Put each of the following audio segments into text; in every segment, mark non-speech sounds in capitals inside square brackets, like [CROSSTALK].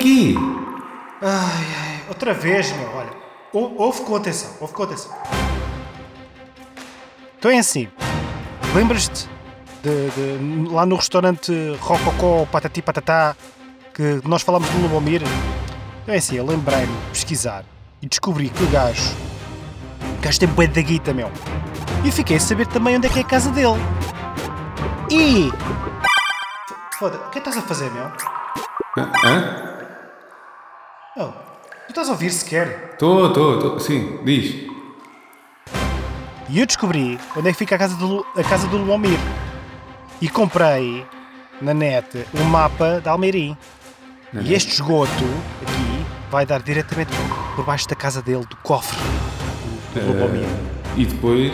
Quê? Ai, ai, outra vez, meu, olha. ou- Ouve com atenção, ouve com atenção. Então é assim. Lembras-te de, de- lá no restaurante Rococó Patati Patatá que nós falámos do Lubomir? Então é assim, eu lembrei-me de pesquisar e descobri que o gajo. O gajo tem bué da guita, meu. E fiquei a saber também onde é que é a casa dele. E. Foda, o que é que estás a fazer, meu? Hã? Oh, tu estás a ouvir sequer? Estou, estou, estou. Sim, diz. E eu descobri onde é que fica a casa do, Lu- a casa do Luomir. E comprei na net um mapa da Almeirim. E este esgoto aqui vai dar diretamente por- por baixo da casa dele, do cofre do, do Lubomir. E depois.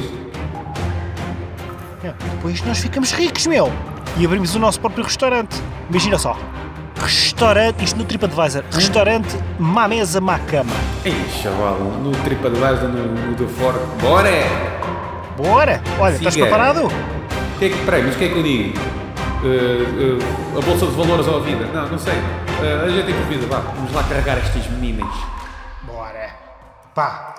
Meu, Depois nós ficamos ricos, meu! E abrimos o nosso próprio restaurante. Imagina só. Restaurante, isto no TripAdvisor, restaurante má mesa, má cama. Ei, chaval, no TripAdvisor, no, no Fork. Bora! Bora! Olha, estás Siga. preparado? O que é que, peraí, mas o que é que eu digo? Eh, eh, a Bolsa de Valores ou a vida? Não, não sei. Uh, a gente tem vida, vá. Vamos lá carregar estes meninas. Bora! Pá!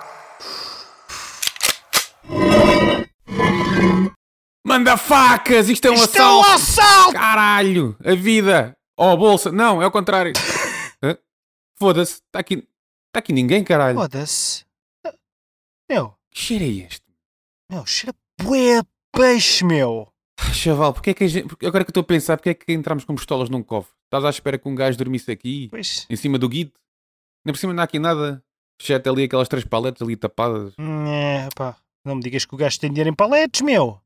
Manda facas! Isto é um Isto é um assalto! assalto! Caralho! A vida! Oh, bolsa! Não, é o contrário. [LAUGHS] Foda-se, está aqui, tá aqui ninguém, caralho. Foda-se. Meu, Que cheiro é este? meu, cheira bué peixe, meu. Ah, Chaval, porque é que a gente, porque agora que eu estou a pensar, porque é que entramos com pistolas num cofre? Estás à espera que um gajo dormisse aqui, Pois. em cima do guide? Nem por cima não há aqui nada. Exceto ali aquelas três paletas ali tapadas. É, pá. Não me digas que o gajo tem dinheiro em paletes, meu.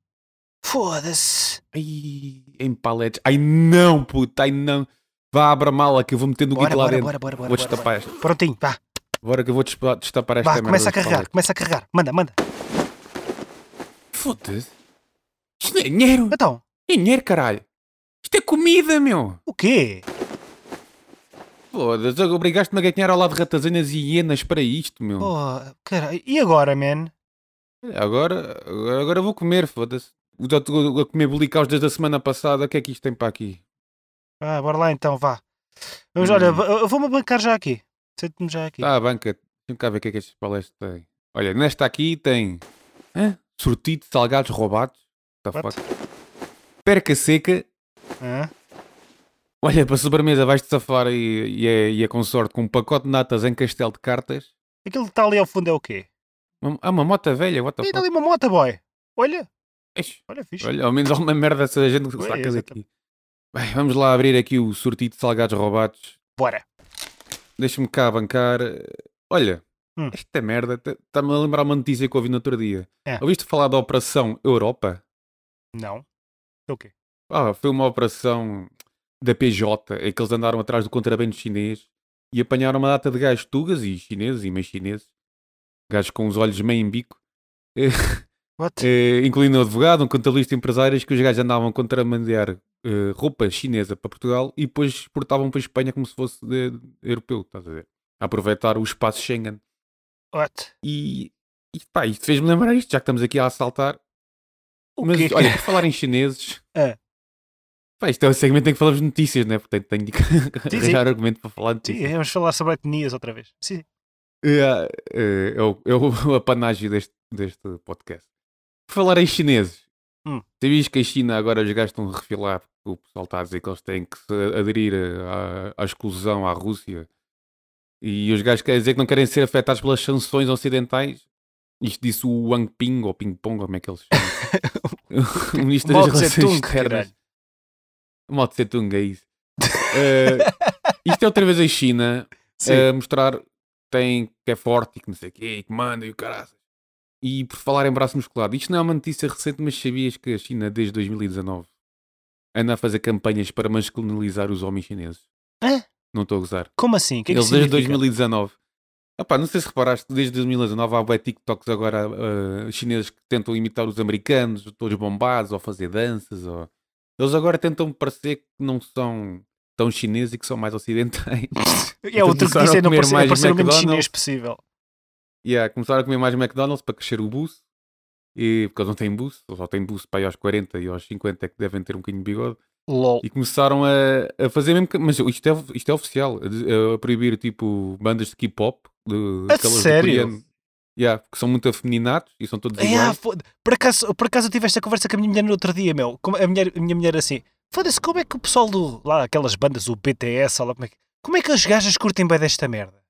Foda-se. Ai, em paletes. Ai não, puta, ai não. Vá, abra a mala que eu vou meter no Bora, guide lá bora, dentro. bora, bora, bora. vou bora, destapar bora. esta. Prontinho, vá. Bora que eu vou destapar esta Vá, começa a carregar, começa a carregar. Manda, manda. Foda-se. Isto não é dinheiro. Então, É dinheiro, caralho. Isto é comida, meu. o quê? Foda-se, obrigaste-me a ganhar ao lado de ratazanas e hienas para isto, meu. Oh, cara, e agora, man? Agora, agora, agora vou comer, foda-se. Estou a comer bolicaus desde a semana passada. O que é que isto tem para aqui? Ah, bora lá então, vá. Mas Hum. olha, eu vou-me bancar já aqui. Sente-me já aqui. Tá, banca. Deixa-me cá ver o que é que estes palestos têm. Olha, nesta aqui tem. Hã? Sortido de salgados roubados. What the What? fuck? Perca seca. Hã? Olha, para sobremesa vais-te safar e, e, é, e é com sorte com um pacote de natas em castelo de cartas. Aquilo que está ali ao fundo é o quê? Uma, ah, uma mota velha, what the fuck? ali uma moto, boy. Olha, Olha, fixe. Olha, ao menos alguma merda essa gente que Pois, saca exatamente. daqui. Bem, vamos lá abrir aqui o sortido de salgados roubados. Bora. Deixa-me cá bancar. Olha, Hum. esta merda está-me a lembrar uma notícia que ouvi no outro dia. É. Ouviste falar da Operação Europa? Não. É o quê? Ah, foi uma operação da PJ, em que eles andaram atrás do contrabando chinês e apanharam uma data de gajos tugas e chineses e meio chineses, gajos com os olhos meio em bico, [LAUGHS] What? eh, incluindo um advogado, um contabilista e empresários, que os gajos andavam a contrabandear eh, roupa chinesa para Portugal e depois exportavam para a Espanha como se fosse de- de europeu, estás a ver? A aproveitar o espaço Schengen. What? E, e pá, isto fez-me lembrar isto, já que estamos aqui a assaltar. O Mas quê? olha, por falar em chineses, É. [LAUGHS] pá, isto é o segmento em que falamos notícias, né? Portanto, tenho de [LAUGHS] arranjar argumento para falar de Sim, notícias. vamos falar sobre etnias outra vez. Sim. É, é, é o, é [LAUGHS] o apanágio deste, deste podcast. Por falar em chineses, Hum. sabias que a China agora os gajos estão a refilar? porque O pessoal está a dizer que eles têm que se aderir à, à exclusão à Rússia e os gajos querem dizer que não querem ser afetados pelas sanções ocidentais. Isto disse o Wang Ping ou Ping Pong, como é que eles chamam? [LAUGHS] o ministro das Relações Externas. caralho. Mao Tse Tung, é isso. [LAUGHS] Eh, isto é outra vez a China a mostrar que tem, que é forte e que não sei o quê, que manda e o caraças. E por falar em braço musculado, isto não é uma notícia recente, mas sabias que a China desde 2019 anda a fazer campanhas para masculinizar os homens chineses? Hã? Não estou a gozar. Como assim? Que é que Eles desde significa? 2019. Epá, não sei se reparaste, desde 2019 há bué TikToks agora ah, chineses que tentam imitar os americanos, todos bombados, ou fazer danças. Ou... Eles agora tentam parecer que não são tão chineses e que são mais ocidentais. [LAUGHS] É o truque começaram disso é não parecer, é mais parecer o menos chinês possível. Yeah, começaram a comer mais McDonald's para crescer o buço. E, porque eles não têm buço, só têm buço para aí aos 40 e aos 50 é que devem ter um bocadinho de bigode. LOL. E começaram a, a fazer mesmo. Mas isto é, isto é oficial. A, a proibir tipo bandas de K-pop. aquelas do sério? coreano. Yeah, que são muito afeminados e são todos iguais. foda- por, acaso, por acaso eu tive esta conversa com a minha mulher no outro dia, meu. Como a, mulher, a minha mulher assim, foda-se, como é que o pessoal do. lá, aquelas bandas, o BTS, lá, como é que. Como é que as gajas curtem bem desta merda?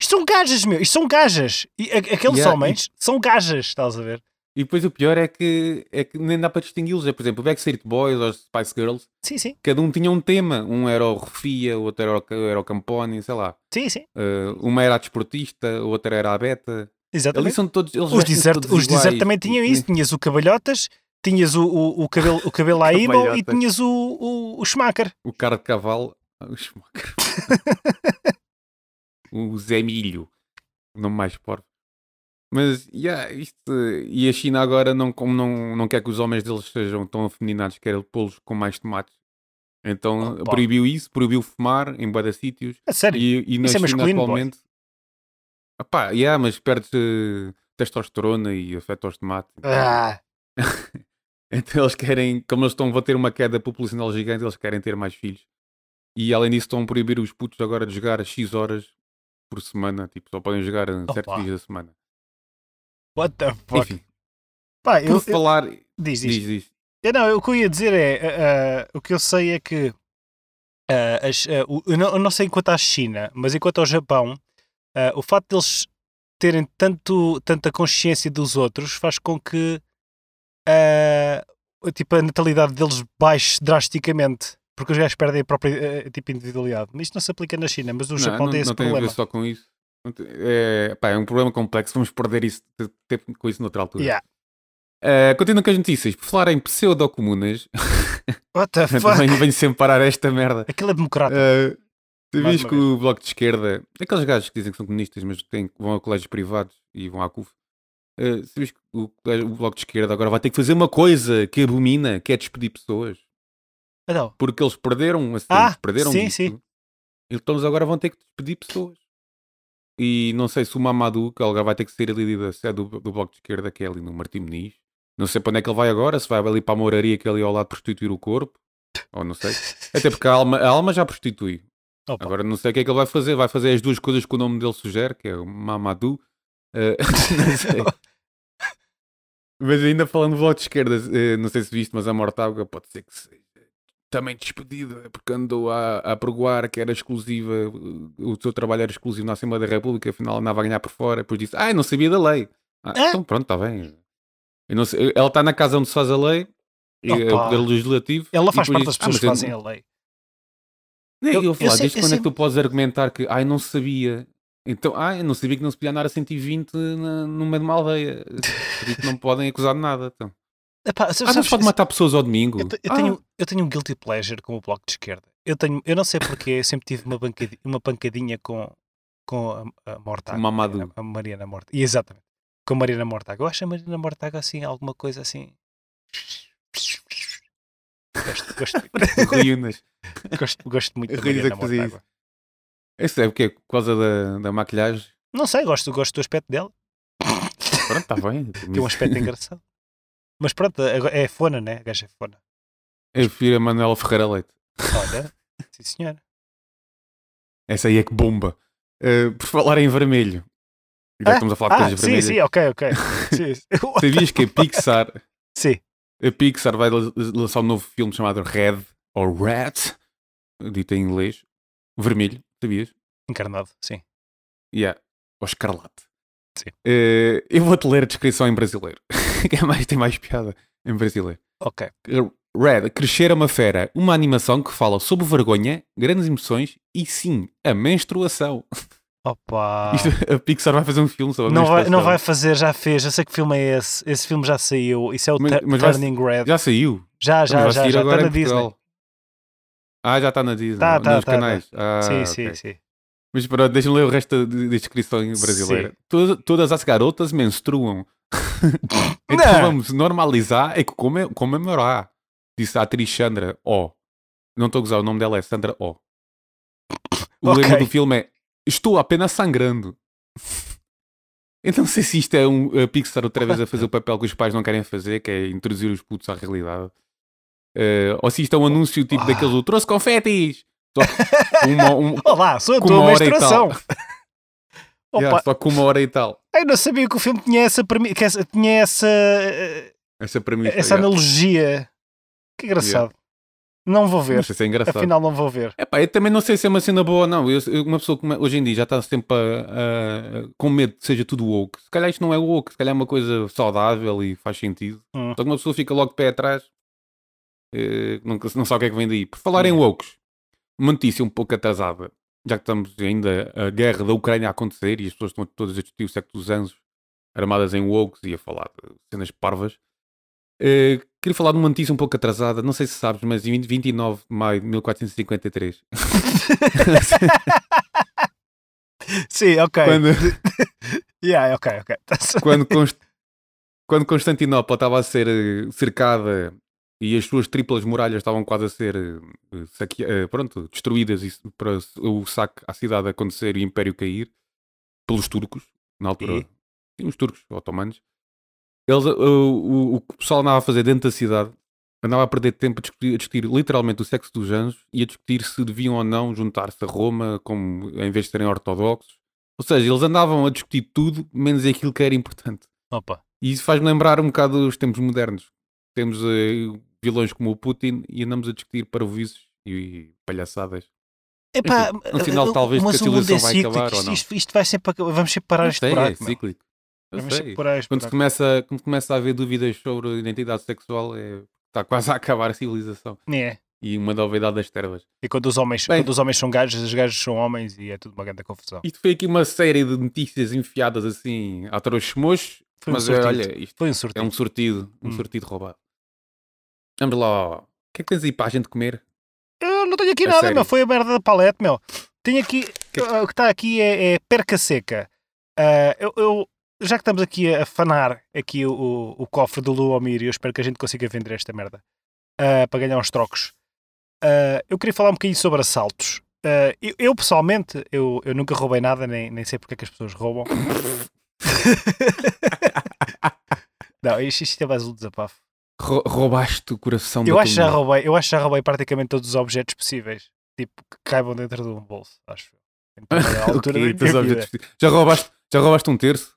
Isto são gajas, meu. Isto são gajas. E a- aqueles Yeah, homens são gajas, estás a ver? E depois o pior é que, é que nem dá para distingui-los. É, por exemplo, o Backstreet Boys ou os Spice Girls, Sim, sim. cada um tinha um tema. Um era o Refia, o outro era o, era o Camponi, sei lá. Sim, sim. Uh, uma era a desportista, a outra era a beta. Exatamente. são todos. Eles Os desert, os desert também tinham isso. Tinhas o cabalhotas, tinhas o, o, o cabelo, o cabelo à [LAUGHS] emo e tinhas o, o, o Schumacher. O cara de cavalo. Ah, O Schumacher. [LAUGHS] o Zé Milho. O nome mais porco. Mas, yeah, isto. E a China agora, não, como não, não quer que os homens deles sejam tão afeminados, quer pô-los com mais tomates. Então proibiu isso, proibiu fumar em de sítios. A sério. E, e na Isso é China masculino, boy. atualmente. Epá, yeah, mas perde testosterona e afeta os tomates. Ah, [LAUGHS] Então eles querem, como eles estão a ter uma queda populacional gigante, eles querem ter mais filhos. E além disso estão a proibir os putos agora de jogar X horas por semana, tipo, só podem jogar em certos Opa. dias da semana. what the fuck? Enfim, Pá, por eu, eu, falar, diz, diz. diz, diz. Eu não, o que eu ia dizer é, ah, ah, o que eu sei é que ah, as- o- eu, não, eu não sei enquanto à China, mas enquanto ao Japão, o facto deles terem tanto, tanta consciência dos outros faz com que tipo, a natalidade deles baixe drasticamente. Porque os gajos perdem a própria ah, tipo, individualidade. Mas isto não se aplica na China, mas o Não, Japão não, tem esse não tem a problema. ver só com isso. Não É, pá, é um problema complexo, vamos perder isso, com isso noutra altura. Yeah. Uh, continuando com as notícias, por falar em pseudocomunas, [LAUGHS] What the [LAUGHS] fuck? também venho sempre parar esta merda. Aquilo é democrata. Uh, tu uma que o Bloco de Esquerda, aqueles gajos que dizem que são comunistas, mas têm, vão a colégios privados e vão à CUF, uh, sabes que o, o Bloco de Esquerda agora vai ter que fazer uma coisa que abomina, que é despedir pessoas, Então, porque eles perderam, assim, Ah, perderam sim, disto. sim. Então eles agora vão ter que despedir pessoas. E não sei se o Mamadou, que agora vai ter que sair ali da sede do, do Bloco de Esquerda, que é ali no Martim Muniz, não sei para onde é que ele vai agora, se vai ali para a moraria que é ali ao lado prostituir o corpo, ou não sei. [LAUGHS] Até porque a alma, a alma já prostitui. opa. Agora não sei o que é que ele vai fazer. Vai fazer as duas coisas que o nome dele sugere, que é o Mamadou. Eh, [LAUGHS] não sei. [LAUGHS] Mas ainda falando do Bloco de Esquerda, eh, não sei se viste, mas a Mortágua pode ser que seja também despedida, porque andou a, a pregoar que era exclusiva, o seu trabalho era exclusivo na Assembleia da República, afinal andava a ganhar por fora, depois disse, ah, não sabia da lei. Ah, É? Então pronto, está bem. Sei- ela está na casa onde se faz a lei, e é o poder legislativo. Ela faz parte das diz, "Ah, pessoas mas que fazem a lei. nem Eu- eu, falar, desde quando é que tu podes argumentar que ai não sabia? Então, ai, eu não sabia que não se podia andar a 120 na, no meio de uma aldeia. Por isso não podem acusar de nada. Então. Epá, Ah, sabes- não se pode sabes- matar pessoas ao domingo. eu, eu Ah, tenho, eu tenho um guilty pleasure com o Bloco de Esquerda. Eu, tenho, eu não sei porque, eu sempre tive uma, bancadi- uma pancadinha com, com a, a Mortaga. O Mamadou. A, a Mariana Mortaga. Exatamente. Com a Mariana Mortaga. Eu acho a Mariana Mortaga assim, alguma coisa assim. Gosto, gosto, [LAUGHS] Ruínas. gosto, gosto muito da Mariana Mortágua. Isso é porque Por causa da, da maquilhagem? Não sei, gosto, gosto do aspecto dela. Pronto, está bem. Tem um aspecto engraçado. Mas pronto, é fona, né? A gaja é fona. Eu prefiro a Manuela Ferreira Leite. Olha, sim senhora. Essa aí é que bomba. Uh, por falar em vermelho. Já Ah, estamos a falar de Ah, coisas sim, vermelhas. sim, ok, ok. [LAUGHS] Sim, sim. [LAUGHS] Sabias que a Pixar Sim. A Pixar vai la- lançar um novo filme chamado Red, ou Red, dito em inglês, vermelho, sabias? Encarnado, sim. Yeah. Ou escarlate. Sim. Eh, eu vou-te ler a descrição em brasileiro, [LAUGHS] [LAUGHS] que é mais, tem mais piada em brasileiro. Ok. Red, Crescer é uma fera, uma animação que fala sobre vergonha, grandes emoções e sim, a menstruação. Opa. [LAUGHS] Isto- a Pixar vai fazer um filme sobre a Não vai, menstruação. não vai fazer, já fez. Eu sei que filme é esse. Esse filme já saiu. Isso é o Mas- mas vai- Turning Red. Já saiu. Já, já, vai já. Já está na Disney. Ah, já está na Disney, Tá, tá, nos tá, canais. Ah, sim, ok. sim, sim. Mas pronto, deixa-me ler o resto da descrição em brasileira. Todas, todas as garotas menstruam. [LAUGHS] então Não. vamos normalizar e come- comemorar. Disse a atriz Sandra O. Não estou a gozar, o nome dela é Sandra O. O Ok. lema do filme é Estou apenas sangrando. [LAUGHS] Eu não sei se isto é um a Pixar outra vez a fazer o papel que os pais não querem fazer, que é introduzir os putos à realidade. Eh, ou se isto é um anúncio tipo daqueles do trouxe confetis. Uma, um- [LAUGHS] Olá, sou a tua menstruação. Yeah, só com uma hora e tal. eu não sabia que o filme tinha essa, que essa- tinha essa, Essa mim essa analogia. Que engraçado. Não vou ver. Não sei se é engraçado. Afinal, não vou ver. Epá, eu também não sei se é uma cena boa ou não. Eu- uma pessoa que hoje em dia já está sempre a- a- com medo que seja tudo woke. Se calhar isto não é woke, se calhar é uma coisa saudável e faz sentido. Hum. Só que uma pessoa fica logo de pé atrás, eh, não, não sabe o que é que vem daí. Por falar em Yeah. wokes, uma notícia um pouco atrasada, já que estamos ainda a guerra da Ucrânia a acontecer e as pessoas estão todas a discutir o século dos anos armadas em wokes e a falar de cenas parvas. Eh, queria falar de uma notícia um pouco atrasada, não sei se sabes, mas em 20 29 de maio de 1453, [LAUGHS] Sim, ok. quando, [LAUGHS] Yeah, ok, ok. Quando, Const- quando Constantinopla estava a ser eh, cercada e as suas triplas muralhas estavam quase a ser saque- eh, pronto, destruídas e para o saque à cidade acontecer e o império cair pelos turcos, na altura, E? sim, os turcos otomanos, eles, eh, o, o, o que o pessoal andava a fazer dentro da cidade andava a perder tempo a discutir, a discutir literalmente o sexo dos anjos e a discutir se deviam ou não juntar-se a Roma como, em vez de serem ortodoxos. Ou seja, eles andavam a discutir tudo menos aquilo que era importante. Opa. E isso faz-me lembrar um bocado os tempos modernos. Temos eh, vilões como o Putin e andamos a discutir parvoíces e palhaçadas. Epá, Enfim, um sinal, eh, talvez, mas que a civilização é vai cíclico. acabar ou Isto, não. isto, isto vai sempre. Vamos sempre parar este sei, buraco. é cíclico. Vamos sempre parar este Quando buraco. começa, quando começa a haver dúvidas sobre a identidade sexual, é, está quase [LAUGHS] a acabar a civilização. É. E uma novidade das trevas. E quando os, homens, Bem. quando os homens são gajos, os gajos são homens e é tudo uma grande confusão. Isto foi aqui uma série de notícias enfiadas assim a trouxos Foi um mas eh, olha, isto Foi um é sortido. um sortido, um Hum. sortido roubado. Vamos lá, o que é que tens aí para a gente comer? Eu não tenho aqui nada, sério? meu. Foi a merda da palete, meu. Tenho aqui. [LAUGHS] Que- ah, O que está aqui é, é perca seca. Ah, eu, eu- já que estamos aqui a fanar aqui o, o, o cofre do Luomir eu espero que a gente consiga vender esta merda ah, para ganhar uns trocos. ah, eu queria falar um bocadinho sobre assaltos. Eu, eu, pessoalmente, eu, eu nunca roubei nada, nem, nem sei porque é que as pessoas roubam. [LAUGHS] [LAUGHS] não, isto, isto é mais um desabafo. Rou- roubaste o coração Eu da acho, já roubei, eu acho que já roubei praticamente todos os objetos possíveis. Tipo, que caibam dentro de um bolso, acho. Então, [LAUGHS] altura quê? da objetos- Já roubaste, já roubaste um terço?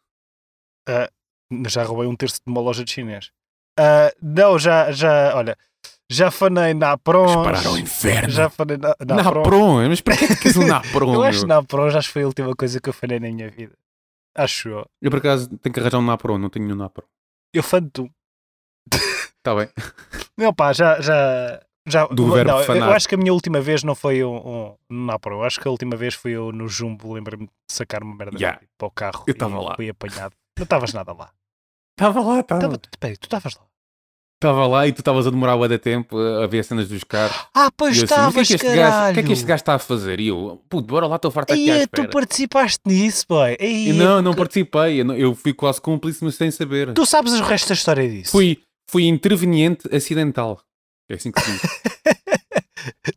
Já roubei um terço de uma loja de chinês. Ah, não, já, já, olha, já fanei na Prons. Disparar ao inferno. Já fanei na, na Pron. Napron, mas para que é queres um [LAUGHS] Napron? Eu acho que na Prons acho que foi a última coisa que eu fanei na minha vida. Acho eu. Eu por acaso tenho que arranjar um Napron, não tenho nenhum Napron. Eu fano tu. [LAUGHS] Está bem. Não, pá, já. já já, Do verbo não, eu- acho que a minha última vez não foi um, um, um Napro. Eu acho que a última vez foi eu no Jumbo. Lembro-me de sacar uma merda Yeah. para o carro. Eu e tava lá. Fui apanhado. Não estavas nada lá. Estava lá, estava. Tava, peraí, tu estavas lá. Estava lá e tu estavas a demorar bué de tempo a ver as cenas dos carros. [GASPS] Ah, pois E eu assim, "Mas o que é estavas, que caralho. O que é que este gajo está a fazer? E eu, puto, bora lá, estou farto aqui à espera. tu participaste nisso, boy. E não, não que- participei. Eu, não- eu fui quase cúmplice, mas sem saber. Tu sabes o resto da história disso? Fui, fui interveniente acidental. É assim que se diz. [LAUGHS]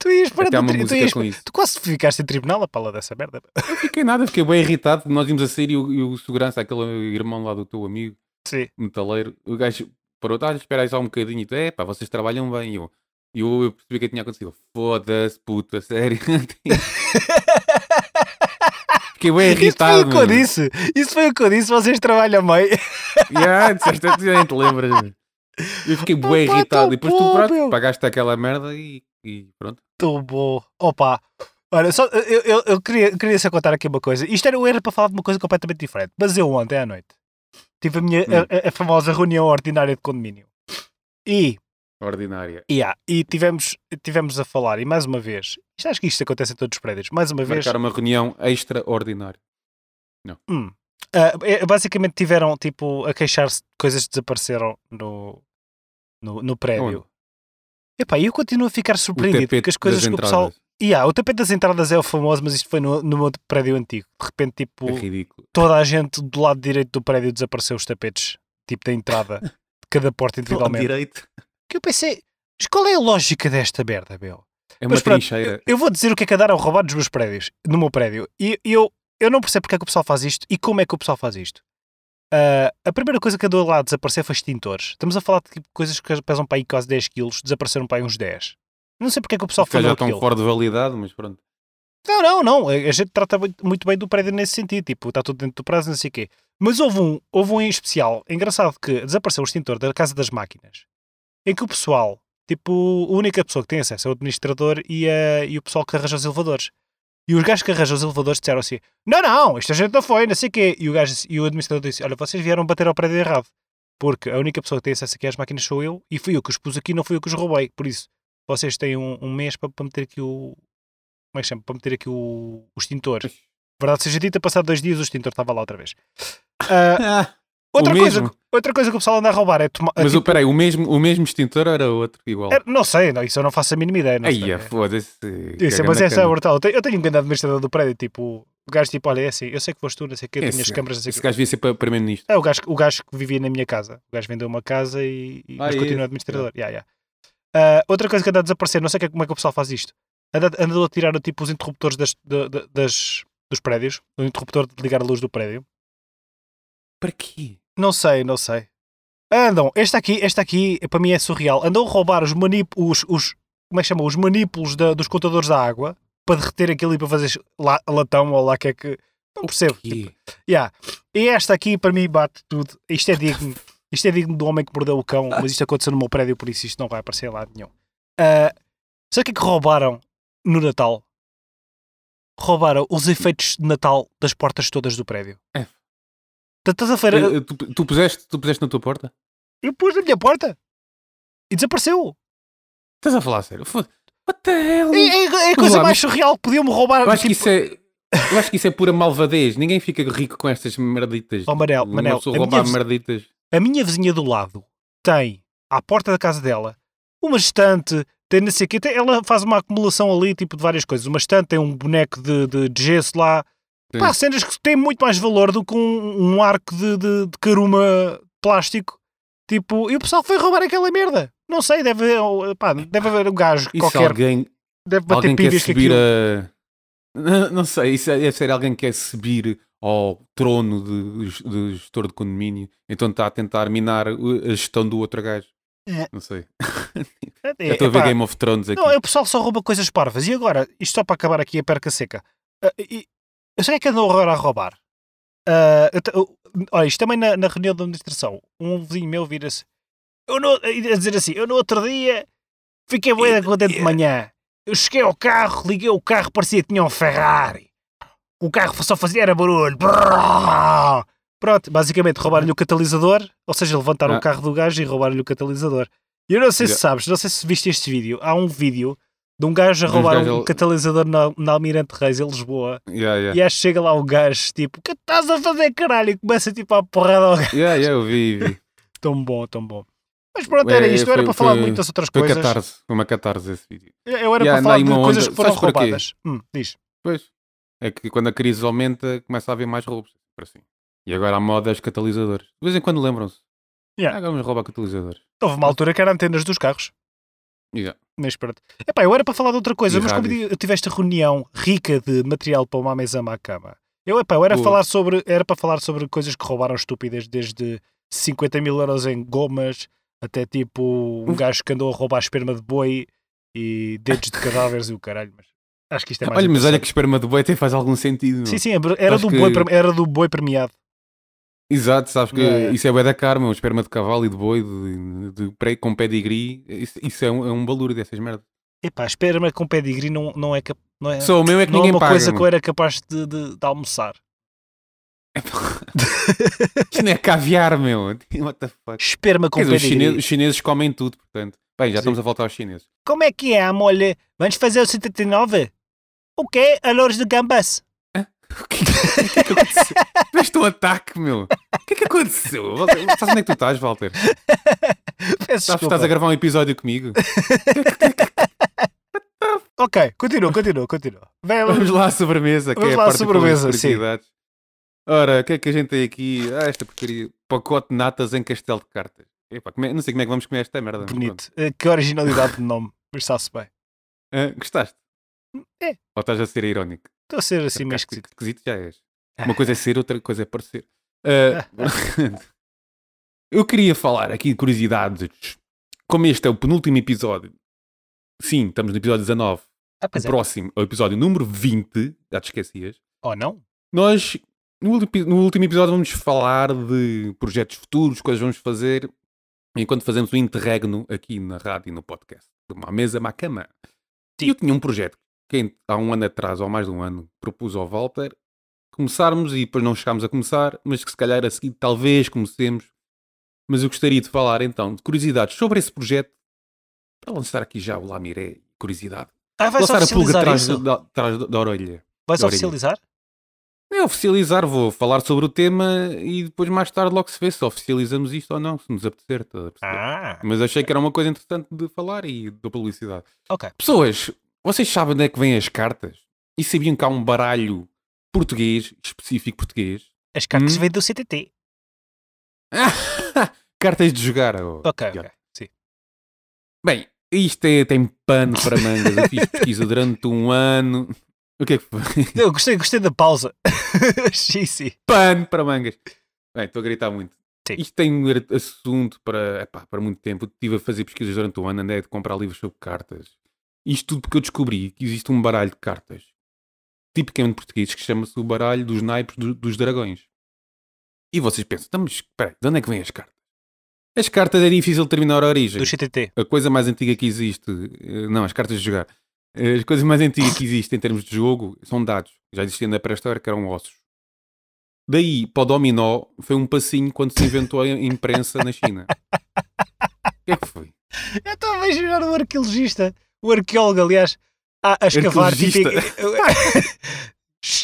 Tu ias para Até tri- tu, ias- tu quase ficaste em tribunal a pala dessa merda. [LAUGHS] Não fiquei nada, fiquei bem irritado. Nós íamos a sair e o, e o segurança, aquele irmão lá do teu amigo, Sim. metaleiro, o gajo parou, tá, espera aí só um bocadinho. E é pá, vocês trabalham bem. E eu, e eu, eu percebi o que tinha acontecido. Foda-se, puta, sério. [LAUGHS] fiquei bem Isso foi irritado. o que eu disse. Isso foi o que eu disse. Vocês trabalham bem. Yeah, disseste, nem te lembras. Eu fiquei bem Opa, irritado. E depois tu, bom, pronto, meu. pagaste aquela merda e, e pronto. Tão bom. Opa. Olha, só, eu, eu, eu queria, queria só contar aqui uma coisa. Isto era, eu era para falar de uma coisa completamente diferente. Mas eu ontem à noite tive a minha Hum. a, a famosa reunião ordinária de condomínio. E, Ordinária. yeah, e tivemos, tivemos a falar, e mais uma vez, acho que isto acontece em todos os prédios, mais uma vez, Marcar uma reunião extraordinária. Hum. Ah, é, basicamente tiveram tipo a queixar-se de coisas que desapareceram no, no, no prédio. Onde? Epá, eu continuo a ficar surpreendido porque as coisas que o pessoal. Yeah, o tapete das entradas é o famoso, mas isto foi no, no meu prédio antigo. De repente, tipo, É toda a gente do lado direito do prédio desapareceu os tapetes, tipo da entrada, [LAUGHS] de cada porta Do lado individualmente. direito. Que eu pensei, mas qual é a lógica desta merda, meu? É uma Mas pronto, trincheira. Eu vou dizer o que é que andaram a roubar dos meus prédios, no meu prédio. E eu, eu não percebo porque é que o pessoal faz isto e como é que o pessoal faz isto. Ah, a primeira coisa que andou lá a desaparecer foi extintores. Estamos a falar de tipo, coisas que pesam para aí quase 10 quilos, desapareceram para aí uns 10. Não sei porque é que o pessoal falou já estão fora de validade, mas pronto. Não, não, não. A gente trata muito- muito bem do prédio nesse sentido. Tipo, está tudo dentro do prazo, não sei o quê. Mas houve um, houve um em especial, engraçado, que desapareceu o extintor da Casa das Máquinas, em que o pessoal, tipo, a única pessoa que tem acesso é o administrador e, a, e o pessoal que arranja os elevadores. E os gajos que arranjam os elevadores disseram assim: Não, não, esta gente não foi, não sei o quê. E o, gajo, e o administrador disse: Olha, vocês vieram bater ao prédio errado. Porque a única pessoa que tem acesso aqui às máquinas sou eu e fui eu que os pus aqui, não fui eu que os roubei. Por isso, vocês têm um, um mês para, para meter aqui o. Como é que chama? Para meter aqui o, o extintor. Verdade seja dita, passado dois dias o extintor estava lá outra vez. Ah, [LAUGHS] outra, O coisa, mesmo? outra coisa que o pessoal anda a roubar é tomar. Mas tipo, o peraí, o mesmo, o mesmo extintor era outro, igual. é- não sei, não, isso eu não faço a mínima ideia. Não Aí, sei. é, foda-se. Isso, mas essa é brutal. Eu tenho, eu tenho um grande administrador do prédio, tipo, o gajo tipo, olha, é assim, eu sei que foste tu, não sei o quê, tenho as Esse- câmaras, não sei o Esse gajo devia ser para primeiro-ministro. É o gajo, o gajo que vivia na minha casa. O gajo vendeu uma casa e, e Ah, mas é continua administrador. Yeah, yeah. Ah, outra coisa que anda a desaparecer, não sei como é que o pessoal faz isto. Anda, andou a tirar tipo, os interruptores das, da- da- das- dos prédios, o interruptor de ligar a luz do prédio. Para quê? Não sei, não sei. Andam, este aqui, este aqui para mim é surreal. Andam a roubar os manípulos, os, como é que chama? Os manípulos da- dos contadores da água para derreter aquilo e para fazer la- latão ou lá que é que. Não percebo. Tipo, yeah. E esta aqui para mim bate tudo. Isto é digno. Isto é digno do homem que mordeu o cão, [LAUGHS] mas isto aconteceu no meu prédio, por isso isto não vai aparecer lado nenhum. Ah, sabe o que é que roubaram no Natal? Roubaram os efeitos de Natal das portas todas do prédio. É. Estás a ver? Eh, Tu, tu, puseste, tu puseste na tua porta? Eu pus na minha porta e desapareceu. Estás a falar a sério? What the hell? É, é- é a coisa lá, mais surreal que podiam-me roubar. Eu acho que tipo- isso é. Eu acho que isso é pura malvadez. Ninguém fica rico com estas merditas. Oh, Manel, Manel, a roubar minha, merditas. a minha vizinha do lado tem, à porta da casa dela, uma estante, tem não sei o quê, ela faz uma acumulação ali, tipo, de várias coisas. Uma estante, tem um boneco de, de, de gesso lá. Pá, cenas que têm muito mais valor do que um, um arco de, de, de caruma plástico. Tipo, e o pessoal foi roubar aquela merda. Não sei, deve, haver- pá, deve haver um gajo E qualquer, alguém, deve bater alguém quer subir a. Não, [LAUGHS] não sei, isso é- deve ser alguém que quer subir ao trono de, de gestor de condomínio, então está a tentar minar a gestão do outro gajo. É. Não sei. [LAUGHS] É, Eu estou a ver Game of Thrones aqui. Não, o pessoal só rouba coisas parvas. E agora, isto só para acabar aqui a perca seca. Ah, e- eu sei que andam agora a roubar. Ah, eu eu- olha, isto também na, na reunião da administração. Um vizinho meu vira-se. Eu a dizer assim, eu no outro dia fiquei bué contente de manhã. Eu cheguei ao carro, liguei o carro, parecia que tinha um Ferrari. O carro só fazia era barulho. Brrrr. Pronto, basicamente roubaram-lhe o catalisador, ou seja, levantaram Ah. o carro do gajo e roubaram-lhe o catalisador. E eu não sei se sabes, não sei se viste este vídeo. Há um vídeo de um gajo a roubar gajos um a- catalisador na, na Almirante Reis, em Lisboa. Yeah, yeah. E acho que chega lá o gajo, tipo, o que estás a fazer, caralho? E começa tipo a porrada ao gajo. Yeah, yeah, eu vi, vi. [LAUGHS] Tão bom, tão bom. Mas pronto, era É, isto. Eu era foi- para falar de foi- muitas outras Foi coisas. catarse, foi uma catarse esse vídeo. Eu era Yeah, para falar de coisas onda. que foram Sabes roubadas. Hum, diz. Pois. É que quando a crise aumenta, começa a haver mais roubos. Assim. E agora a moda é os catalisadores. De vez em quando lembram-se. Yeah. Ah, vamos roubar catalisadores. Houve uma altura que eram antenas dos carros. Yeah. Mas pronto. Epá, eu era para falar de outra coisa, E mas como rádios. eu tive esta reunião rica de material para uma mesa à cama, eu, epá, eu era, Boa. falar sobre, era para falar sobre coisas que roubaram estúpidas, desde 50 mil euros em gomas até tipo um gajo que andou a roubar esperma de boi e dedos de cadáveres e o caralho. Mas acho que isto é mais olha, mas olha que esperma de boi até faz algum sentido. Sim, sim, era Acho do, que- boi, era do boi premiado. Exato, sabes que yeah. isso é bué da carma, um esperma de cavalo e de boi de, de, pré- com pedigree. Isso, isso é, um, é um balúrdio dessas merdas. Epá, esperma com pedigree não, não é, cap- não é, Só o meu é que não é ninguém uma paga. coisa que meu. eu era capaz de, de- de almoçar. [LAUGHS] Isto não é caviar, meu. [LAUGHS] What the fuck? Esperma com dizer, os pedigree. chineses, os chineses comem tudo, portanto. Bem, já Sim. estamos a voltar aos chineses. Como é que é a molha? Vamos fazer o 79? O quê? A louros de gambas. O que, o que é que aconteceu? [LAUGHS] Veste um ataque, meu. O que é que aconteceu? Sabes onde é que tu estás, Walter? Peço Sabes que desculpa. estás a gravar um episódio comigo? [LAUGHS] Ok, continua, continua, continua. Vai, Vamos lá à sobremesa, que Vamos é lá a à sobremesa, sim. Ora, o que é que a gente tem aqui? Ah, esta porcaria. Pacote de natas em castelo de cartas. Como é- não sei como é que vamos comer esta merda. Bonito. Eh, Que originalidade de nome. Mas está-se bem. Ah, gostaste? É. Ou estás a ser irónico? Estou a ser assim meio esquisito. esquisito já és. Ah. Uma coisa é ser, outra coisa é parecer. Ah, [LAUGHS] eu queria falar aqui de curiosidades. Como este é o penúltimo episódio, sim, estamos no episódio 19. Ah, O é. próximo é o episódio número 20. Já te esquecias. Ou não? Nós, no último, no último episódio, vamos falar de projetos futuros, coisas vamos fazer enquanto fazemos o interregno aqui na rádio e no podcast. De uma mesa, uma cama. Sim. E eu tinha um projeto que há um ano atrás, ou mais de um ano, propus ao Walter começarmos e depois não chegámos a começar, mas que se calhar a seguir talvez comecemos. Mas eu gostaria de falar então de curiosidades sobre esse projeto para lançar aqui já o Lamiré, curiosidade. Ah, vais lançar a pulga oficializar atrás da, atrás da- da orelha. Vais da orelha. oficializar? É oficializar, vou falar sobre o tema e depois mais tarde logo se vê se oficializamos isto ou não, se nos apetecer. Ah, Mas achei que era uma coisa interessante de falar e da publicidade. ok. Pessoas, vocês sabem onde é que vêm as cartas? E sabiam que há um baralho português, específico português? As cartas Hum? vêm do CTT. [LAUGHS] Cartas de jogar. oh. Ok, ok. Sim. Bem, isto é, tem pano para mangas. Eu fiz pesquisa durante um ano. O que é que foi? Eu gostei, gostei da pausa. [LAUGHS] sim, sim. pano para mangas. Bem, estou a gritar muito. Sim. Isto tem um assunto para, epá, para muito tempo. Estive a fazer pesquisas durante o ano, andei a comprar livros sobre cartas. Isto tudo porque eu descobri que existe um baralho de cartas, tipicamente português, que chama-se o baralho dos naipes do- dos dragões. E vocês pensam, "Então, mas espera de onde é que vêm as cartas? As cartas é difícil determinar a origem. Do CTT. A coisa mais antiga que existe, eh, não, as cartas de jogar, as coisas mais antigas que existem em termos de jogo são dados. Já existiam na pré-história que eram ossos. Daí, para o dominó, foi um passinho quando se inventou a imprensa na China. [LAUGHS] O que é que foi? Eu estou a imaginar o arqueologista, o arqueólogo, aliás, a, a escavar. Tipo, [LAUGHS]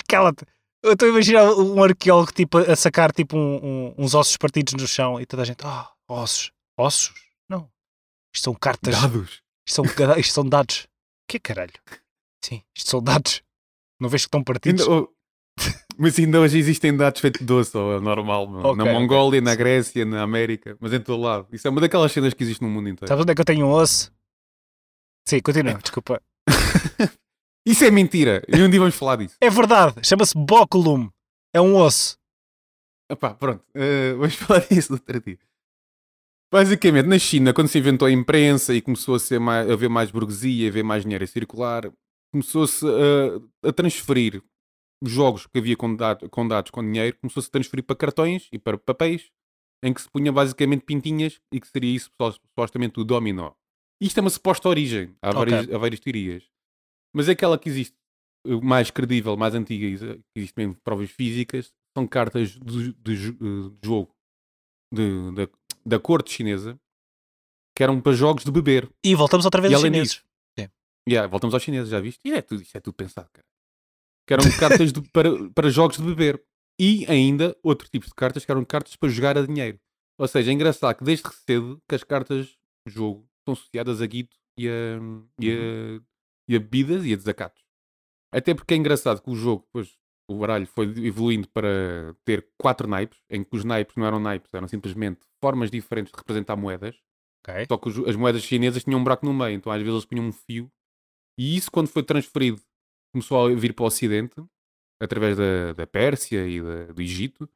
Cala-te. Eu estou a imaginar um arqueólogo tipo, a sacar tipo, um- um- uns ossos partidos no chão e toda a gente, ah, ossos. Ossos? Não. Isto são cartas. Dados. Isto são, isto são dados. Que caralho? Sim, isto são dados. Não vês que estão partidos? Ainda, oh, mas ainda hoje existem dados feitos de doce, ou é normal, meu. Ok, na. Mongólia, na Sim. Grécia, na América, mas em todo lado. Isso é uma daquelas cenas que existe no mundo inteiro. Sabes onde é que eu tenho um osso? Sim, continua, desculpa. [LAUGHS] Isso é mentira. E um dia vamos falar disso. É verdade, chama-se bóculum. É um osso. Epá, pronto, eh, vamos [LAUGHS] falar disso outro dia. Basicamente, na China, quando se inventou a imprensa e começou a, ser mais, a haver mais burguesia, a haver mais dinheiro a circular, começou-se a, a transferir os jogos que havia com, dado- com dados com dinheiro, começou-se a transferir para cartões e para papéis, em que se punha basicamente pintinhas e que seria isso supos- supostamente o dominó. Isto é uma suposta origem, há, Ok. várias, há várias teorias. Mas aquela que existe eh, mais credível, mais antiga, existe mesmo provas físicas, são cartas de, de eh, de jogo de- da, da corte chinesa que eram para jogos de beber. E voltamos outra vez E aos chineses. disso, Yeah, voltamos aos chineses, já viste? E é tudo, isto é tudo pensado, cara. Que eram cartas de- para, para jogos de beber. E ainda outro tipo de cartas que eram cartas para jogar a dinheiro. Ou seja, é engraçado que desde cedo que as cartas de jogo estão associadas a guito e a, e a, e a bebidas e a desacatos. Até porque é engraçado que o jogo, depois o baralho foi evoluindo para ter quatro naipes, em que os naipes não eram naipes, eram simplesmente formas diferentes de representar moedas. Ok. Só que os- as moedas chinesas tinham um buraco no meio, então às vezes eles punham um fio. E isso, quando foi transferido, começou a vir para o Ocidente, através da, da Pérsia e da- do Egito.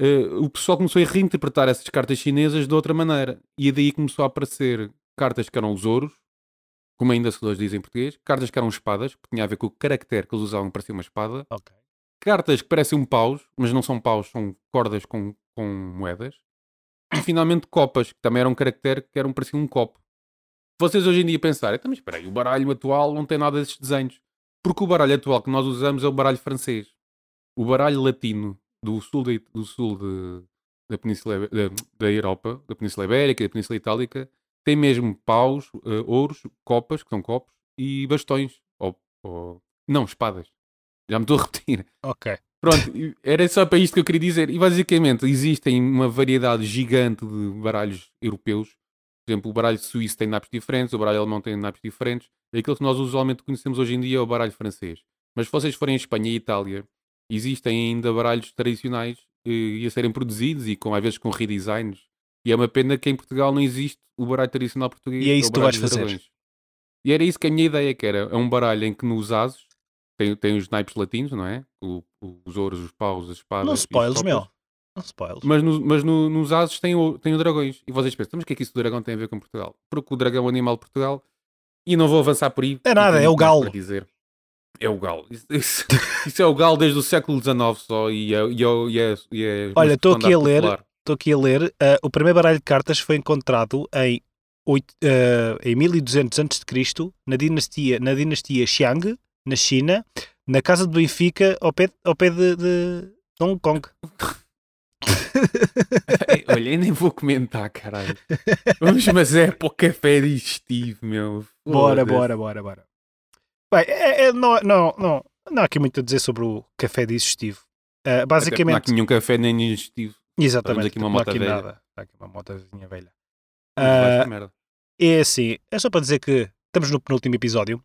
eh, o pessoal começou a reinterpretar essas cartas chinesas de outra maneira. E daí começou a aparecer cartas que eram os ouros, como ainda se hoje diz em português, cartas que eram espadas, que tinha a ver com o caractere que eles usavam para ser uma espada, Ok. cartas que parecem um paus, mas não são paus, são cordas com, com moedas. E finalmente copas, que também eram um caractere que eram pareciam um copo. Vocês hoje em dia pensarem, então, mas espera aí, o baralho atual não tem nada desses desenhos. Porque o baralho atual que nós usamos é o baralho francês. O baralho latino do sul, de- do sul de- da, Península, da, da Europa, da Península Ibérica, da Península Itálica, tem mesmo paus, eh, ouros, copas, que são copos, e bastões. Ou, ou- não, espadas. Já me estou a repetir. Ok. Pronto, era só para isto que eu queria dizer. E basicamente existem uma variedade gigante de baralhos europeus. Por exemplo, o baralho suíço tem naipes diferentes, o baralho alemão tem naipes diferentes. E aquilo que nós usualmente conhecemos hoje em dia é o baralho francês. Mas se vocês forem em Espanha e Itália, existem ainda baralhos tradicionais eh, e a serem produzidos e com, às vezes com redesigns. E é uma pena que em Portugal não existe o baralho tradicional português. E é que isso que tu vais fazer. dragões. E era isso que a minha ideia que era. É um baralho em que nos ases tem, tem os naipes latinos, não é? O- os ouros, os paus, as espadas. Não spoilers, meu. Não spoilers. Mas, no- mas no- nos ases tem o, tem o dragões. E vocês pensam, mas o que é que isso do dragão tem a ver com Portugal? Porque o dragão é um animal de Portugal e não vou avançar por aí. É nada, é o galo. Dizer. É o galo. Isso, isso- [LAUGHS] isso é o galo desde o século XIX só e é, e é, e é, é Olha, estou aqui a ler. popular. Estou aqui a ler. ah, o primeiro baralho de cartas foi encontrado em, oito- ah, em 1200 a.C., na dinastia, na dinastia Xiang, na China, na casa de Benfica, ao pé, ao pé de, de Hong Kong. [LAUGHS] Olha, eu nem vou comentar, caralho. Vamos, mas é para o café digestivo, meu. Bora, bora, bora, bora. Bem, é- é- não, não, não, não há aqui muito a dizer sobre o café digestivo. Ah, Até porque Não há basicamente, aqui nenhum café nem digestivo. Exatamente, aqui uma mota aqui velha. nada. Há aqui uma motazinha velha. Merda. É assim, é só para dizer que estamos no penúltimo episódio.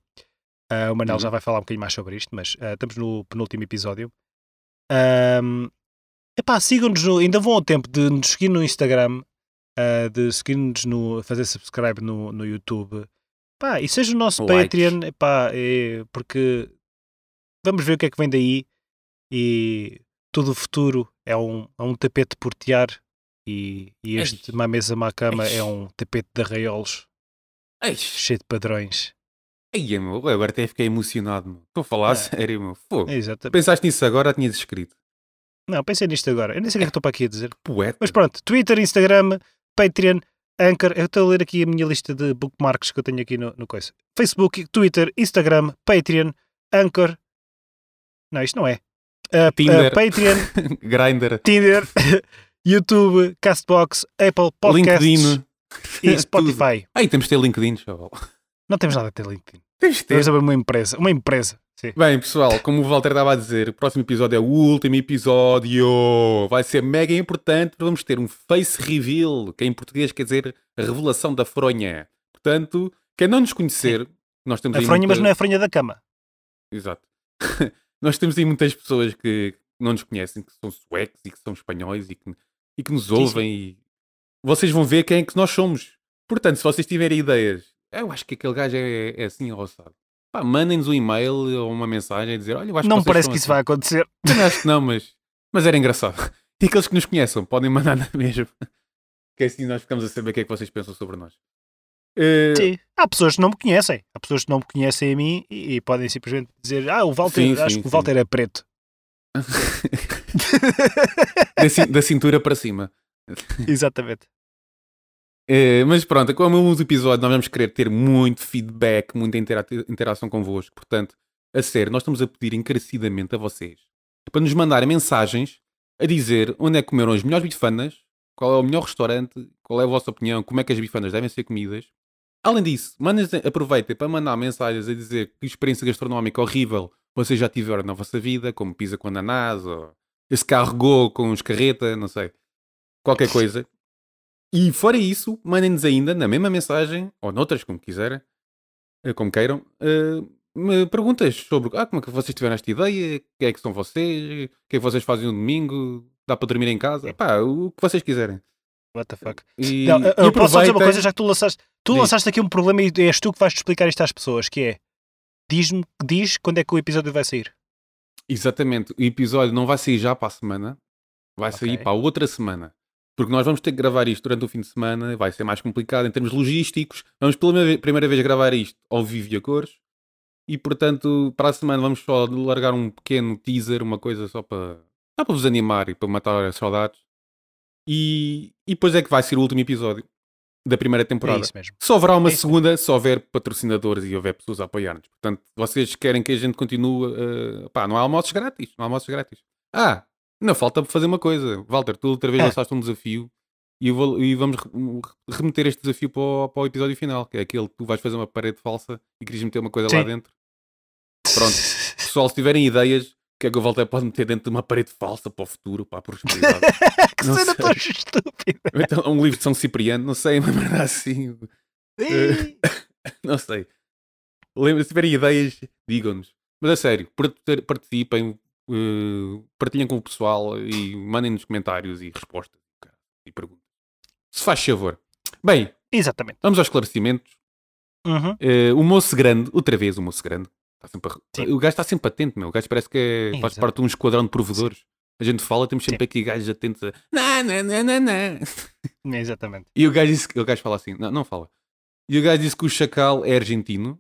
Ah, o Manel Uhum. já vai falar um bocadinho mais sobre isto, mas ah, estamos no penúltimo episódio. Ahm, epá, sigam-nos, no- ainda vão ao tempo de nos seguir no Instagram, ah, de seguir-nos no, fazer subscribe no, no YouTube. Pá, e seja o nosso Likes. Patreon, epá, é, porque vamos ver o que é que vem daí e todo o futuro é um, é um tapete de portear e, e este Ei. Má Mesa Má Cama Ei. é um tapete de arraiolos Ei, cheio de padrões. Ei, meu, agora até fiquei emocionado, meu. Estou a falar a É. sério, meu. Fogo. É. Pensaste nisso agora, tinhas escrito. Não, pensei nisto agora. Eu nem sei o que é que estou para aqui a dizer. [LAUGHS] Poeta. Mas pronto, Twitter, Instagram, Patreon, Anchor. Eu estou a ler aqui a minha lista de bookmarks que eu tenho aqui no, no coisa. Facebook, Twitter, Instagram, Patreon, Anchor. Não, isto não é. Uh, Tinder. uh, Patreon, [LAUGHS] Grindr. Tinder, [LAUGHS] YouTube, Castbox, Apple Podcasts LinkedIn. e [LAUGHS] Spotify. Aí temos de ter LinkedIn, chaval. Não temos nada a ter LinkedIn. Temos de ter. Temos abrir uma empresa. Uma empresa. Sim. Bem, pessoal, como o Walter estava a dizer, o próximo episódio é o último episódio. Vai ser mega importante. Vamos ter um face reveal, que em português quer dizer a revelação da fronha. Portanto, quem não nos conhecer, nós temos A fronha, muita- mas não é a fronha da cama. Exato. Nós temos aí muitas pessoas que não nos conhecem, que são suecos e que são espanhóis e que, e que nos sim. ouvem e vocês vão ver quem é que nós somos. Portanto, se vocês tiverem ideias, eu acho que aquele gajo é, é assim roçado. Pá, mandem-nos um e-mail ou uma mensagem a dizer, olha, eu acho Não que parece que isso assim." vai acontecer. Também acho que não, mas, mas era engraçado. [LAUGHS] E aqueles que nos conheçam podem mandar na mesma. [LAUGHS] Que assim nós ficamos a saber o que é que vocês pensam sobre nós. Eh, Sim. Há pessoas que não me conhecem. Há pessoas que não me conhecem a mim e, e podem simplesmente dizer: Ah, o Walter, Sim, acho sim, que o sim. Walter é preto. [LAUGHS] da, cin- da cintura para cima. [LAUGHS] Exatamente. Eh, mas pronto, como é o último episódio, nós vamos querer ter muito feedback, muita intera- interação convosco. Portanto, a sério, nós estamos a pedir encarecidamente a vocês para nos mandarem mensagens a dizer onde é que comeram as melhores bifanas, qual é o melhor restaurante, qual é a vossa opinião, como é que as bifanas devem ser comidas. Além disso, mandem, aproveitem para mandar mensagens a dizer que experiência gastronómica horrível vocês já tiveram na vossa vida, como pizza com ananás, ou esse carro Go com escarreta, não sei. Qualquer coisa. E fora isso, mandem-nos ainda na mesma mensagem, ou noutras, como quiserem, eh, como queiram, eh, me- perguntas sobre ah, como é que vocês tiveram esta ideia, quem é que são vocês, o que é que vocês fazem no domingo, dá para dormir em casa, Pá, o que vocês quiserem. What the fuck? E, Não, eu- e eu posso dizer uma coisa, já que tu lançaste, tu Diz. lançaste aqui um problema e és tu que vais explicar isto às pessoas, que é diz-me, diz quando é que o episódio vai sair. Exatamente, o episódio não vai sair já para a semana, vai sair Ok. para a outra semana. Porque nós vamos ter que gravar isto durante o fim de semana, vai ser mais complicado em termos logísticos. Vamos pela primeira- primeira vez gravar isto ao vivo e a cores. E portanto, para a semana vamos só largar um pequeno teaser, uma coisa só para, só para vos animar e para matar as saudades. E, e depois é que vai ser o último episódio da primeira É temporada. isso mesmo. Só haverá uma É segunda se houver patrocinadores e houver pessoas a apoiar-nos. Portanto, vocês querem que a gente continue. eh, pá, não há almoços grátis. Não há almoços grátis. Ah, não falta fazer uma coisa. Walter, tu outra vez É. lançaste um desafio e, vou- e vamos re- remeter este desafio para o, para o episódio final, que é aquele que tu vais fazer uma parede falsa e querias meter uma coisa lá Sim. dentro. Pronto. Pessoal, se tiverem ideias, que é que o Walter pode meter dentro de uma parede falsa para o futuro, para a prosperidade? [LAUGHS] que Não cena tão estúpida. Então, um livro de São Cipriano, não sei, [LAUGHS] uma merda assim. Ih, [LAUGHS] Não sei. Lembra, se tiverem ideias, digam-nos. Mas a sério, part- participem, eh, partilhem com o pessoal e mandem-nos comentários e respostas e perguntas. Se faz favor. Bem, Exatamente. vamos aos esclarecimentos. Uhum. Eh, o moço grande, outra vez o moço grande. Está sempre a- Sim. O gajo está sempre atento, meu. O gajo parece que é, faz parte de um esquadrão de provedores. a gente fala, temos sempre aqui gajos atentos a. Não, não, não, não, não. Exatamente. E o gajo, disse, o gajo fala assim: Não, não fala. E o gajo disse que o Chacal é argentino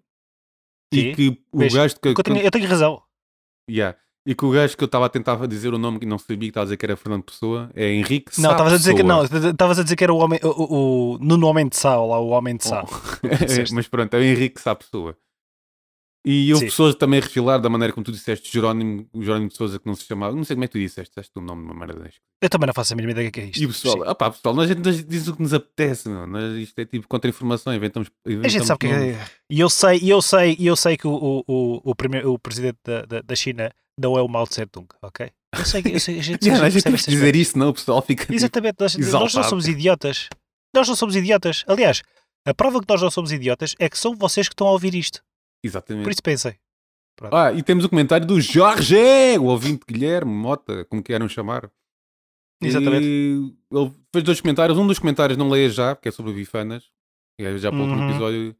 Sim. e que o Mas gajo que. Eu tenho, eu tenho razão. Yeah. E que o gajo que eu estava a tentar dizer o nome que não sabia que estava a dizer que era Fernando Pessoa é Henrique Não, Sá estavas a dizer que não, estavas a dizer que era o homem, o, o, o Nuno Homem de Sá, ou lá o Homem de Sá. [LAUGHS] disseste. Mas pronto, é o Henrique Sá Pessoa. E houve Sim. pessoas também a refilar da maneira como tu disseste Jerónimo, o Jerónimo de Souza que não se chamava. Não sei como é que tu disseste, disseste o nome de uma merda desta. Eu também não faço a mínima ideia do que é isto. E o pessoal, ah pá, pessoal, nós, nós dizemos o que nos apetece, meu. Nós, isto é tipo contra-informação, inventamos, A inventamos. gente sabe o que é. E eu sei, e eu sei, e eu sei que o, o, o, o, primeiro, o presidente da, da, da China não é o Mao Tse Tung, ok? Eu sei que eu sei, a gente, [LAUGHS] Yeah, a a gente que dizer isto, não, o pessoal fica. tipo, Exatamente, nós, nós não somos idiotas. Nós não somos idiotas. Aliás, a prova que nós não somos idiotas é que são vocês que estão a ouvir isto. Exatamente. Por isso pensem. Ah, e temos o comentário do Jorge, o ouvinte Guilherme Mota, como queiram chamar. Exatamente. E ele fez dois comentários. Um dos comentários não leia já, porque é sobre bifanas. E é já para o outro Uhum. episódio.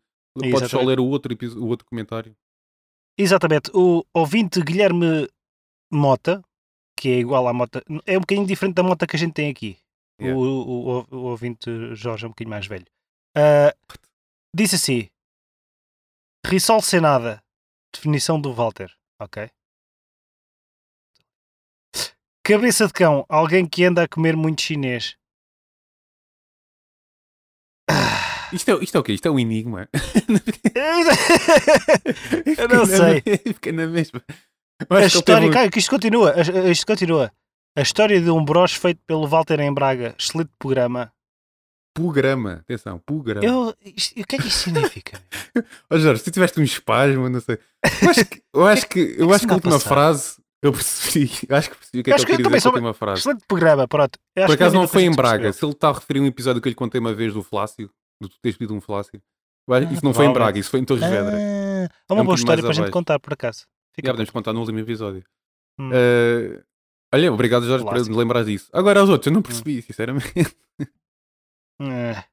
Podes só ler o outro, o outro comentário. Exatamente. O ouvinte Guilherme Mota, que é igual à Mota, é um bocadinho diferente da Mota que a gente tem aqui. Yeah. O, o, o, o ouvinte Jorge é um bocadinho mais velho. Ah, disse assim: Rissol sem nada. Definição do Walter. Ok. Cabeça de cão. Alguém que anda a comer muito chinês. Isto é, isto é o quê? Isto é um enigma. [LAUGHS] Eu não sei. [LAUGHS] Fica na mesma. A história, um- cara, que isto continua, isto continua. A história de um broche feito pelo Walter em Braga, excelente programa. Programa. Atenção, programa. Eu, isto- o que é que isto significa? [LAUGHS] Ó Jorge, se tu tiveste um espasmo, não sei. Eu acho que, eu [LAUGHS] acho que, eu que acho que a última frase eu percebi. Eu [LAUGHS] acho que percebi o que é que eu eu queria dizer com a última frase. excelente programa, pronto. Eu Por que é acaso não foi em Braga. Se ele está a referir um episódio que eu lhe contei uma vez do Flácio, do tu teres pedido um Flácio, eu Ah, isso não foi em. Braga, isso foi em Torres Vedras. Ah, é uma um boa história para a gente contar, por acaso. Fica Já podemos contar no último episódio. Hum. Eh, olha, obrigado Jorge por me lembrar disso. Agora aos outros, eu não percebi, sinceramente. Ah,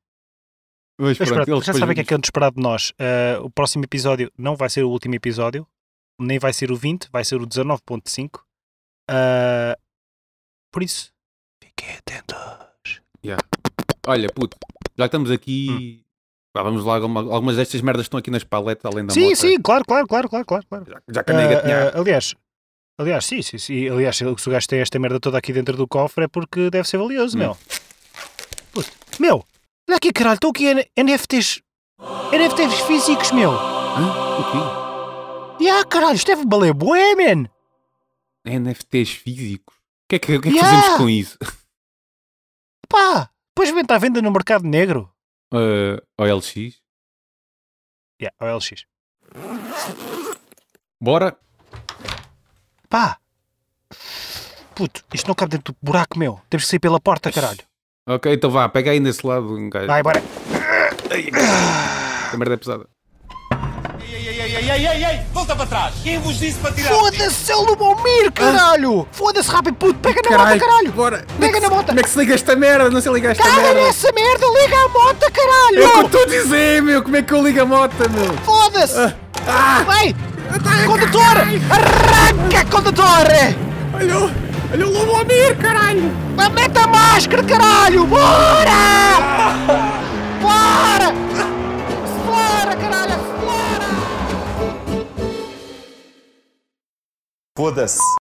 Mas Mas pronto, pronto, já sabem o que é que é de esperar de nós. Ah, o próximo episódio não vai ser o último episódio, nem vai ser o 20, vai ser o 19.5. Ah, por isso, fiquem atentos. Olha, puto, já estamos Hum. aqui. pá, vamos lá, alguma- algumas destas merdas estão aqui nas paletas, além da Sim, moto. sim, claro, claro, claro, claro, claro. Já, já que a nega tinha. ah, aliás, aliás, sim, sim, sim. Aliás, se o gajo tem esta merda toda aqui dentro do cofre é porque deve ser valioso, Hum. meu. Puto, meu, olha aqui, caralho, estão aqui NFTs. NFTs físicos, meu. Hã? O quê? E ah, caralho, isto deve valer bué, man. NFTs físicos? O que é que, que, é que Yeah. fazemos com isso? [LAUGHS] Pá, depois vem à venda no mercado negro. Uh, OLX? Yeah, OLX. Bora? Pá. Puto, isto não cabe dentro do buraco, meu. Temos que sair pela porta, caralho. Ok, então vá, pega aí nesse lado um gajo. Vai, bora. A merda é pesada. Ei, ei, ei, ei, ei, ei, ei, volta para trás! Quem vos disse para tirar? Foda-se, é o Lubomir, caralho! Foda-se rápido, puto, pega na moto, caralho! Bora! Pega na moto! Como é que se liga esta merda? Não sei ligar esta Caga merda! nessa merda, liga a moto, caralho! É o que eu estou a dizer, meu! Como é que eu ligo a moto, meu? Foda-se! Ah! Vai! Condutor! Arranca, condutor! Olha, olha o Lobomir, caralho! Mete a máscara, caralho! Bora! Bora! Bora, caralho! Bora! Foda-se!